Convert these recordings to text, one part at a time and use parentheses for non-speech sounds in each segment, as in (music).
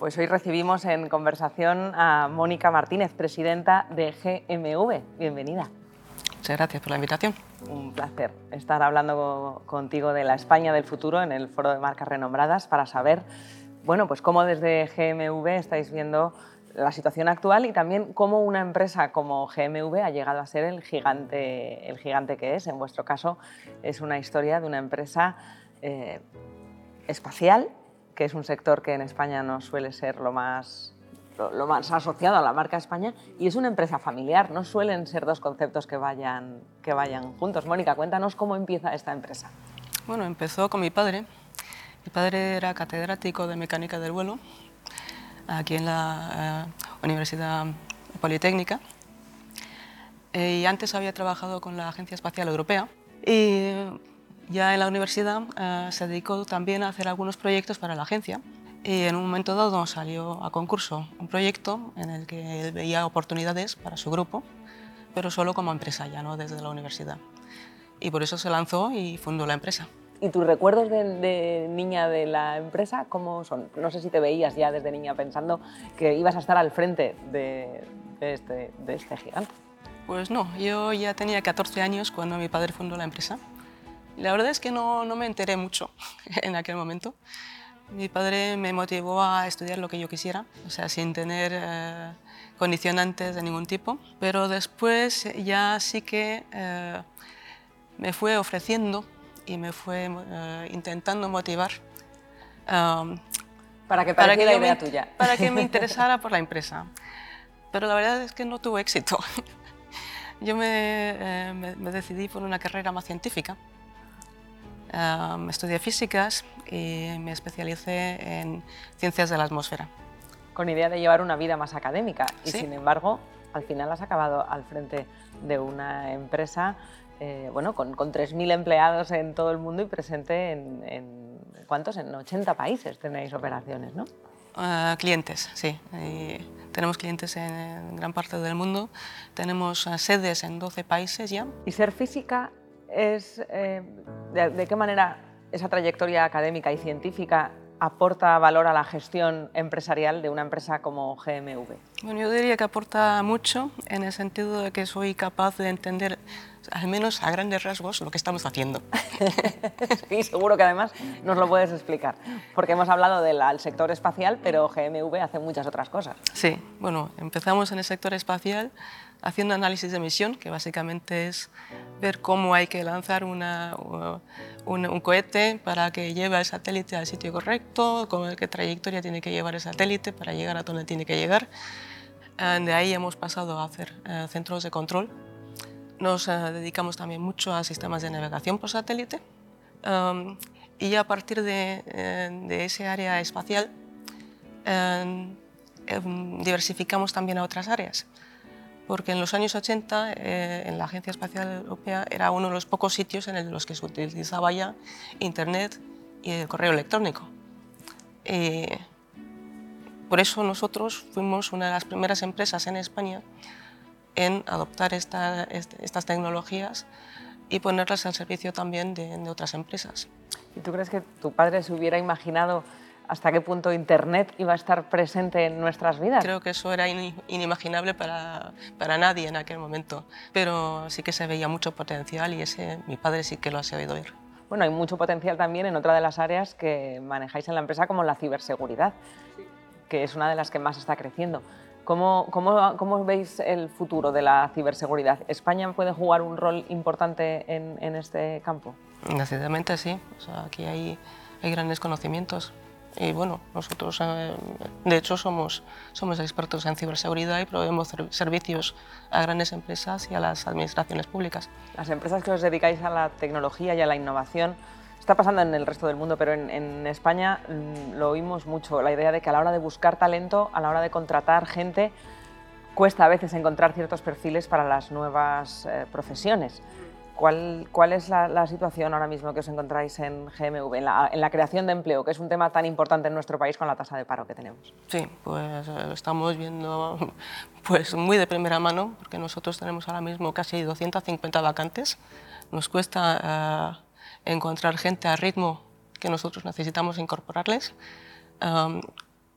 Pues hoy recibimos en conversación a Mónica Martínez, presidenta de GMV. Bienvenida. Muchas gracias por la invitación. Un placer estar hablando contigo de la España del futuro en el Foro de Marcas Renombradas para saber, bueno, pues cómo desde GMV estáis viendo la situación actual y también cómo una empresa como GMV ha llegado a ser el gigante, el gigante que es. En vuestro caso es una historia de una empresa eh, espacial que es un sector que en España no suele ser lo más, lo, más asociado a la marca España, y es una empresa familiar, no suelen ser dos conceptos que vayan, que vayan juntos. Mónica, cuéntanos cómo empieza esta empresa. Bueno, empezó con mi padre. Mi padre era catedrático de mecánica del vuelo aquí en la eh, Universidad Politécnica y antes había trabajado con la Agencia Espacial Europea ya en la universidad eh, se dedicó también a hacer algunos proyectos para la agencia y en un momento dado salió a concurso un proyecto en el que él veía oportunidades para su grupo, pero solo como empresa, ya no desde la universidad. Y por eso se lanzó y fundó la empresa. ¿Y tus recuerdos de, niña de la empresa cómo son? No sé si te veías ya desde niña pensando que ibas a estar al frente de, este, de este gigante. Pues no, yo ya tenía 14 años cuando mi padre fundó la empresa la verdad es que no, no me enteré mucho (laughs) en aquel momento. Mi padre me motivó a estudiar lo que yo quisiera, o sea, sin tener eh, condicionantes de ningún tipo, pero después ya sí que eh, me fue ofreciendo y me fue eh, intentando motivar um, para que, para que la idea tuya. (laughs) Para que me (laughs) interesara por la empresa. Pero la verdad es que no tuvo éxito. Yo me, me decidí por una carrera más científica estudié físicas y me especialicé en ciencias de la atmósfera. Con idea de llevar una vida más académica y sin embargo al final has acabado al frente de una empresa eh, bueno, con, con 3.000 empleados en todo el mundo y presente en, ¿cuántos? En 80 países tenéis operaciones, ¿no? Ah, clientes, sí. tenemos clientes en, gran parte del mundo. Tenemos ah, sedes en 12 países ya. ¿Y ser física es, eh, de, qué manera esa trayectoria académica y científica aporta valor a la gestión empresarial de una empresa como GMV? Bueno, yo diría que aporta mucho en el sentido de que soy capaz de entender, al menos a grandes rasgos, lo que estamos haciendo. (laughs) sí, seguro que además nos lo puedes explicar, porque hemos hablado del sector espacial, pero GMV hace muchas otras cosas. Sí, bueno, empezamos en el sector espacial haciendo análisis de emisión, que básicamente es ver cómo hay que lanzar una, un, cohete para que lleve al satélite al sitio correcto, con qué trayectoria tiene que llevar el satélite para llegar a donde tiene que llegar. De ahí hemos pasado a hacer eh, centros de control. Nos eh, dedicamos también mucho a sistemas de navegación por satélite. y a partir de, de ese área espacial, em, diversificamos también a otras áreas porque en los años 80 eh, en la Agencia Espacial Europea era uno de los pocos sitios en los que se utilizaba ya Internet y el correo electrónico. Eh, por eso nosotros fuimos una de las primeras empresas en España en adoptar estas tecnologías y ponerlas al servicio también de, de otras empresas. ¿Y tú crees que tu padre se hubiera imaginado hasta qué punto Internet iba a estar presente en nuestras vidas. Creo que eso era inimaginable para, para, nadie en aquel momento, pero sí que se veía mucho potencial y ese mi padre sí que lo ha sabido ver. Bueno, hay mucho potencial también en otra de las áreas que manejáis en la empresa, como la ciberseguridad, que es una de las que más está creciendo. ¿Cómo, cómo, cómo veis el futuro de la ciberseguridad? ¿España puede jugar un rol importante en, en este campo? Decididamente sí. O sea, aquí hay, hay grandes conocimientos. Y bueno, nosotros eh, de hecho somos, somos expertos en ciberseguridad y proveemos servicios a grandes empresas y a las administraciones públicas. Las empresas que os dedicáis a la tecnología y a la innovación, está pasando en el resto del mundo, pero en, España mm, lo oímos mucho, la idea de que a la hora de buscar talento, a la hora de contratar gente, cuesta a veces encontrar ciertos perfiles para las nuevas eh, profesiones. ¿Cuál, ¿Cuál, es la, situación ahora mismo que os encontráis en GMV, en la, en la, creación de empleo, que es un tema tan importante en nuestro país con la tasa de paro que tenemos? Sí, pues eh, lo estamos viendo pues, muy de primera mano, porque nosotros tenemos ahora mismo casi 250 vacantes. Nos cuesta uh, encontrar gente a ritmo que nosotros necesitamos incorporarles. Um,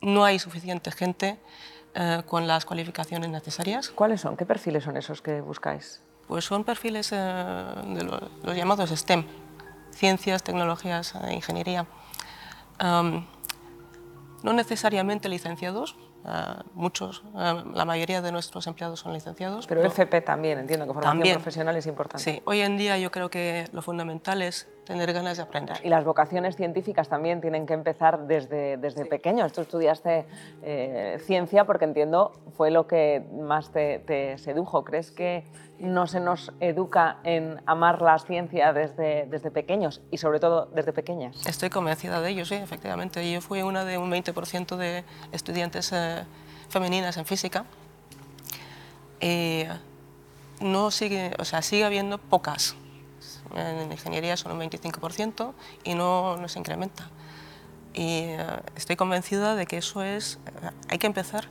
no hay suficiente gente uh, con las cualificaciones necesarias. ¿Cuáles son? ¿Qué perfiles son esos que buscáis? Pues son perfiles eh, de los llamados STEM, ciencias, tecnologías e ingeniería. no necesariamente licenciados, uh, muchos, uh, la mayoría de nuestros empleados son licenciados. Pero, pero FP también, entiendo que formación también, profesional es importante. Sí, hoy en día yo creo que lo fundamental es tener ganas de aprender. Y las vocaciones científicas también tienen que empezar desde, desde sí. pequeño. Tú estudiaste eh, ciencia porque entiendo fue lo que más te, te, sedujo. ¿Crees que no se nos educa en amar la ciencia desde, desde pequeños y sobre todo desde pequeñas? Estoy convencida de ello, sí, efectivamente. Yo fui una de un 20% de estudiantes eh, femeninas en física. Y no sigue, o sea, sigue habiendo pocas en ingeniería son un 25% y no, no se incrementa. Y uh, estoy convencida de que eso es, uh, hay que empezar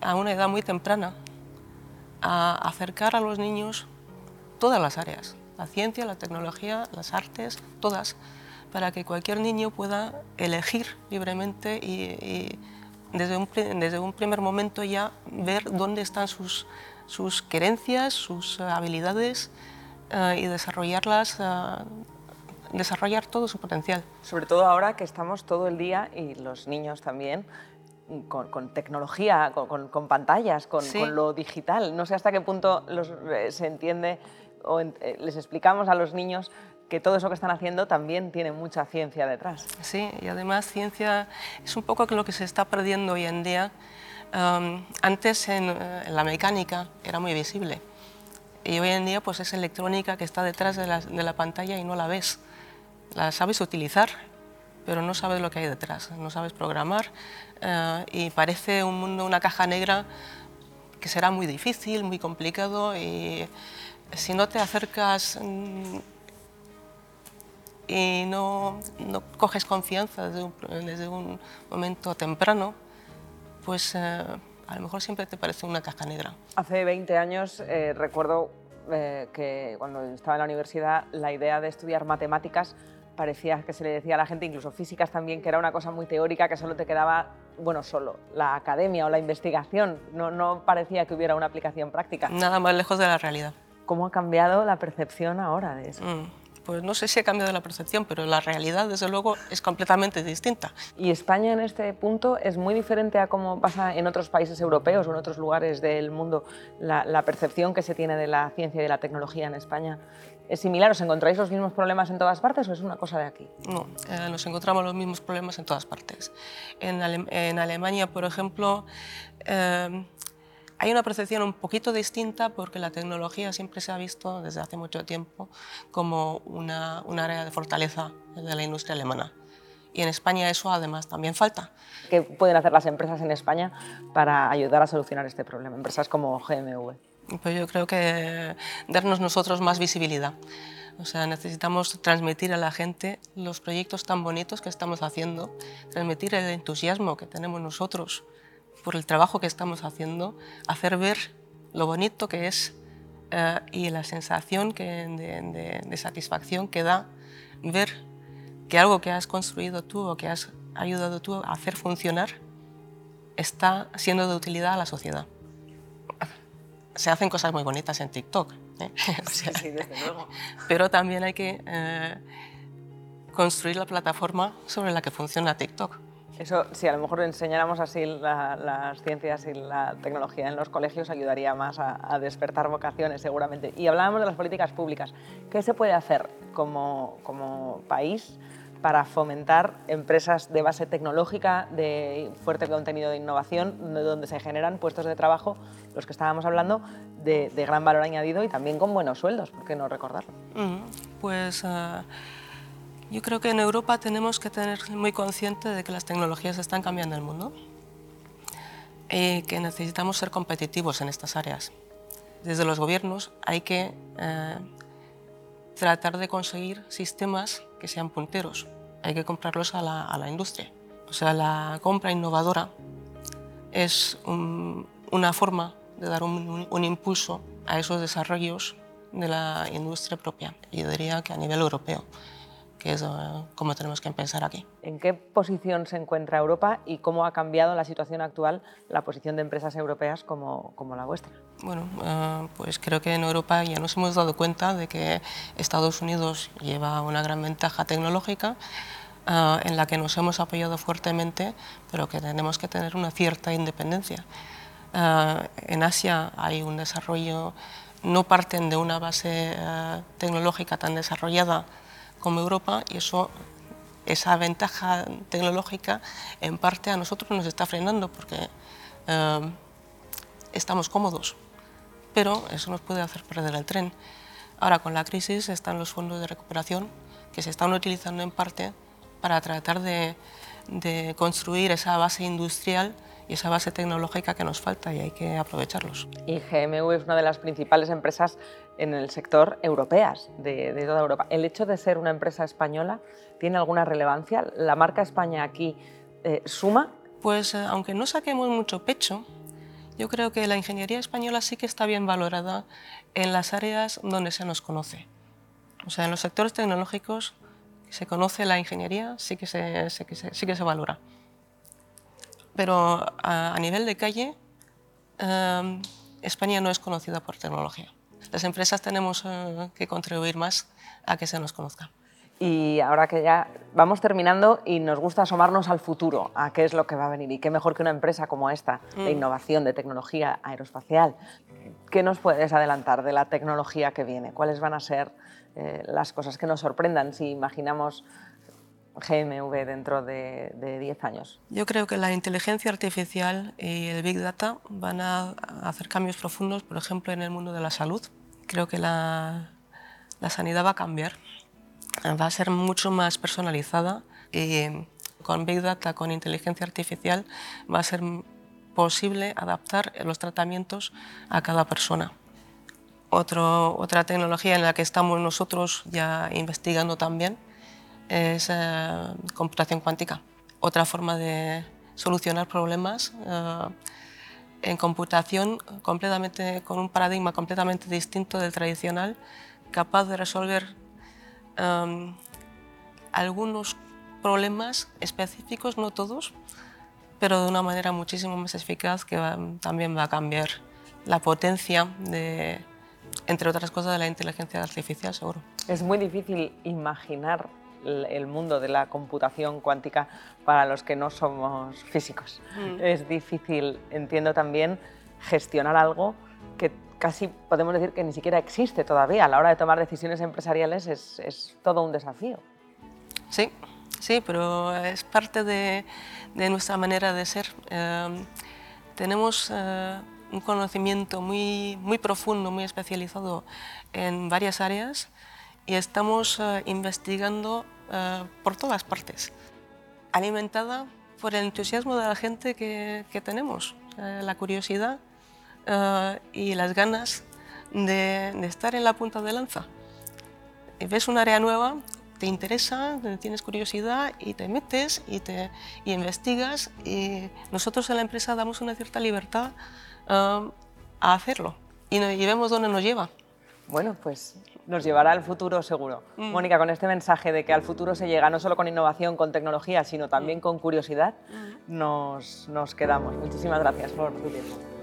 a una edad muy temprana a acercar a los niños todas las áreas, la ciencia, la tecnología, las artes, todas, para que cualquier niño pueda elegir libremente y, y desde, un, desde un primer momento ya ver dónde están sus, sus querencias, sus habilidades, uh, y desarrollarlas, uh, desarrollar todo su potencial. Sobre todo ahora que estamos todo el día, y los niños también, con, con tecnología, con, con, con pantallas, con, Sí. lo digital. No sé hasta qué punto los, eh, se entiende o en, eh, les explicamos a los niños que todo eso que están haciendo también tiene mucha ciencia detrás. Sí, y además ciencia es un poco lo que se está perdiendo hoy en día. Um, antes en, eh, en la mecánica era muy visible. Y hoy en día pues es electrónica que está detrás de la, de la, pantalla y no la ves. La sabes utilizar, pero no sabes lo que hay detrás, no sabes programar uh, y parece un mundo, una caja negra que será muy difícil, muy complicado y si no te acercas mmm, y no, no, coges confianza desde un, desde un momento temprano, pues eh, a lo mejor siempre te parece una caja negra. Hace 20 años eh, recuerdo eh, que cuando estaba en la universidad la idea de estudiar matemáticas parecía que se le decía a la gente, incluso físicas también, que era una cosa muy teórica, que solo te quedaba, bueno, solo la academia o la investigación, no, no parecía que hubiera una aplicación práctica. Nada más lejos de la realidad. ¿Cómo ha cambiado la percepción ahora de eso? Mm pues no sé si ha cambiado la percepción, pero la realidad, desde luego, es completamente distinta. ¿Y España en este punto es muy diferente a cómo pasa en otros países europeos o en otros lugares del mundo? La, la percepción que se tiene de la ciencia y de la tecnología en España es similar. ¿Os encontráis los mismos problemas en todas partes o es una cosa de aquí? No, eh, nos encontramos los mismos problemas en todas partes. En, Ale en Alemania, por ejemplo, eh, hay una percepción un poquito distinta porque la tecnología siempre se ha visto desde hace mucho tiempo como una, un área de fortaleza de la industria alemana. Y en España eso además también falta. ¿Qué pueden hacer las empresas en España para ayudar a solucionar este problema? Empresas como GMV. Pues yo creo que darnos nosotros más visibilidad. O sea, necesitamos transmitir a la gente los proyectos tan bonitos que estamos haciendo, transmitir el entusiasmo que tenemos nosotros por el trabajo que estamos haciendo, hacer ver lo bonito que es uh, y la sensación que, de, de, de, satisfacción que da ver que algo que has construido tú o que has ayudado tú a hacer funcionar está siendo de utilidad a la sociedad. Se hacen cosas muy bonitas en TikTok, ¿eh? (laughs) o sea, sí, desde luego. pero también hay que eh, construir la plataforma sobre la que funciona TikTok. Eso, si a lo mejor enseñáramos así la, las ciencias y la tecnología en los colegios, ayudaría más a, despertar vocaciones, seguramente. Y hablábamos de las políticas públicas. ¿Qué se puede hacer como, como país para fomentar empresas de base tecnológica, de fuerte contenido de innovación, donde se generan puestos de trabajo, los que estábamos hablando, de, de gran valor añadido y también con buenos sueldos? ¿Por qué no recordarlo? Mm, pues... Uh... Yo creo que en Europa tenemos que tener muy consciente de que las tecnologías están cambiando el mundo y que necesitamos ser competitivos en estas áreas. Desde los gobiernos hay que eh, tratar de conseguir sistemas que sean punteros. Hay que comprarlos a la, a la industria. O sea, la compra innovadora es una forma de dar un, un, impulso a esos desarrollos de la industria propia, yo diría que a nivel europeo, que es como tenemos que pensar aquí. ¿En qué posición se encuentra Europa y cómo ha cambiado la situación actual la posición de empresas europeas como, como la vuestra? Bueno, uh, pues creo que en Europa ya nos hemos dado cuenta de que Estados Unidos lleva una gran ventaja tecnológica, Uh, en la que nos hemos apoyado fuertemente, pero que tenemos que tener una cierta independencia. Uh, en Asia hay un desarrollo, no parten de una base tecnológica tan desarrollada como Europa y eso, esa ventaja tecnológica en parte a nosotros nos está frenando porque estamos cómodos, pero eso nos puede hacer perder el tren. Ahora con la crisis están los fondos de recuperación que se están utilizando en parte para tratar de, construir esa base industrial y esa base tecnológica que nos falta y hay que aprovecharlos. Y GMV es una de las principales empresas en el sector europeas de, toda Europa. ¿El hecho de ser una empresa española tiene alguna relevancia? ¿La marca España aquí eh, suma? Pues eh, aunque no saquemos mucho pecho, yo creo que la ingeniería española sí que está bien valorada en las áreas donde se nos conoce. O sea, en los sectores tecnológicos se conoce la ingeniería, sí que se, sí que sí que se valora. Pero a, nivel de calle, em, España no es conocida por tecnología. Las empresas tenemos eh, que contribuir más a que se nos conozca. Y ahora que ya vamos terminando y nos gusta asomarnos al futuro, a qué es lo que va a venir y qué mejor que una empresa como esta, de mm. innovación, de tecnología aeroespacial. ¿Qué nos puedes adelantar de la tecnología que viene? ¿Cuáles van a ser eh, las cosas que nos sorprendan si imaginamos GMV dentro de 10 años? Yo creo que la inteligencia artificial y el Big Data van a hacer cambios profundos, por ejemplo, en el mundo de la salud. Creo que la, la sanidad va a cambiar, va a ser mucho más personalizada y con Big Data, con inteligencia artificial, va a ser posible adaptar los tratamientos a cada persona otra tecnología en la que estamos nosotros ya investigando también es eh, computación cuántica, otra forma de solucionar problemas eh, en computación completamente, con un paradigma completamente distinto del tradicional, capaz de resolver em, algunos problemas específicos, no todos, pero de una manera muchísimo más eficaz que también va a cambiar la potencia de, entre otras cosas, de la inteligencia artificial, seguro. Es muy difícil imaginar el mundo de la computación cuántica para los que no somos físicos. Mm. Es difícil, entiendo también, gestionar algo que casi podemos decir que ni siquiera existe todavía. A la hora de tomar decisiones empresariales es, todo un desafío. Sí, sí, pero es parte de, nuestra manera de ser. Eh, tenemos... Eh, un conocimiento muy, muy profundo, muy especializado en varias áreas y estamos eh, investigando eh, por todas partes, alimentada por el entusiasmo de la gente que, que tenemos, eh, la curiosidad y las ganas de, de, estar en la punta de lanza. Y ves un área nueva, te interesa, tienes curiosidad y te metes y, te, y investigas y nosotros en la empresa damos una cierta libertad a hacerlo y, vemos dónde nos lleva. Bueno, pues nos llevará al futuro seguro. Mm. Mónica, con este mensaje de que al futuro se llega no solo con innovación, con tecnología, sino también mm. con curiosidad, mm. nos, nos quedamos. Muchísimas gracias por tu tiempo.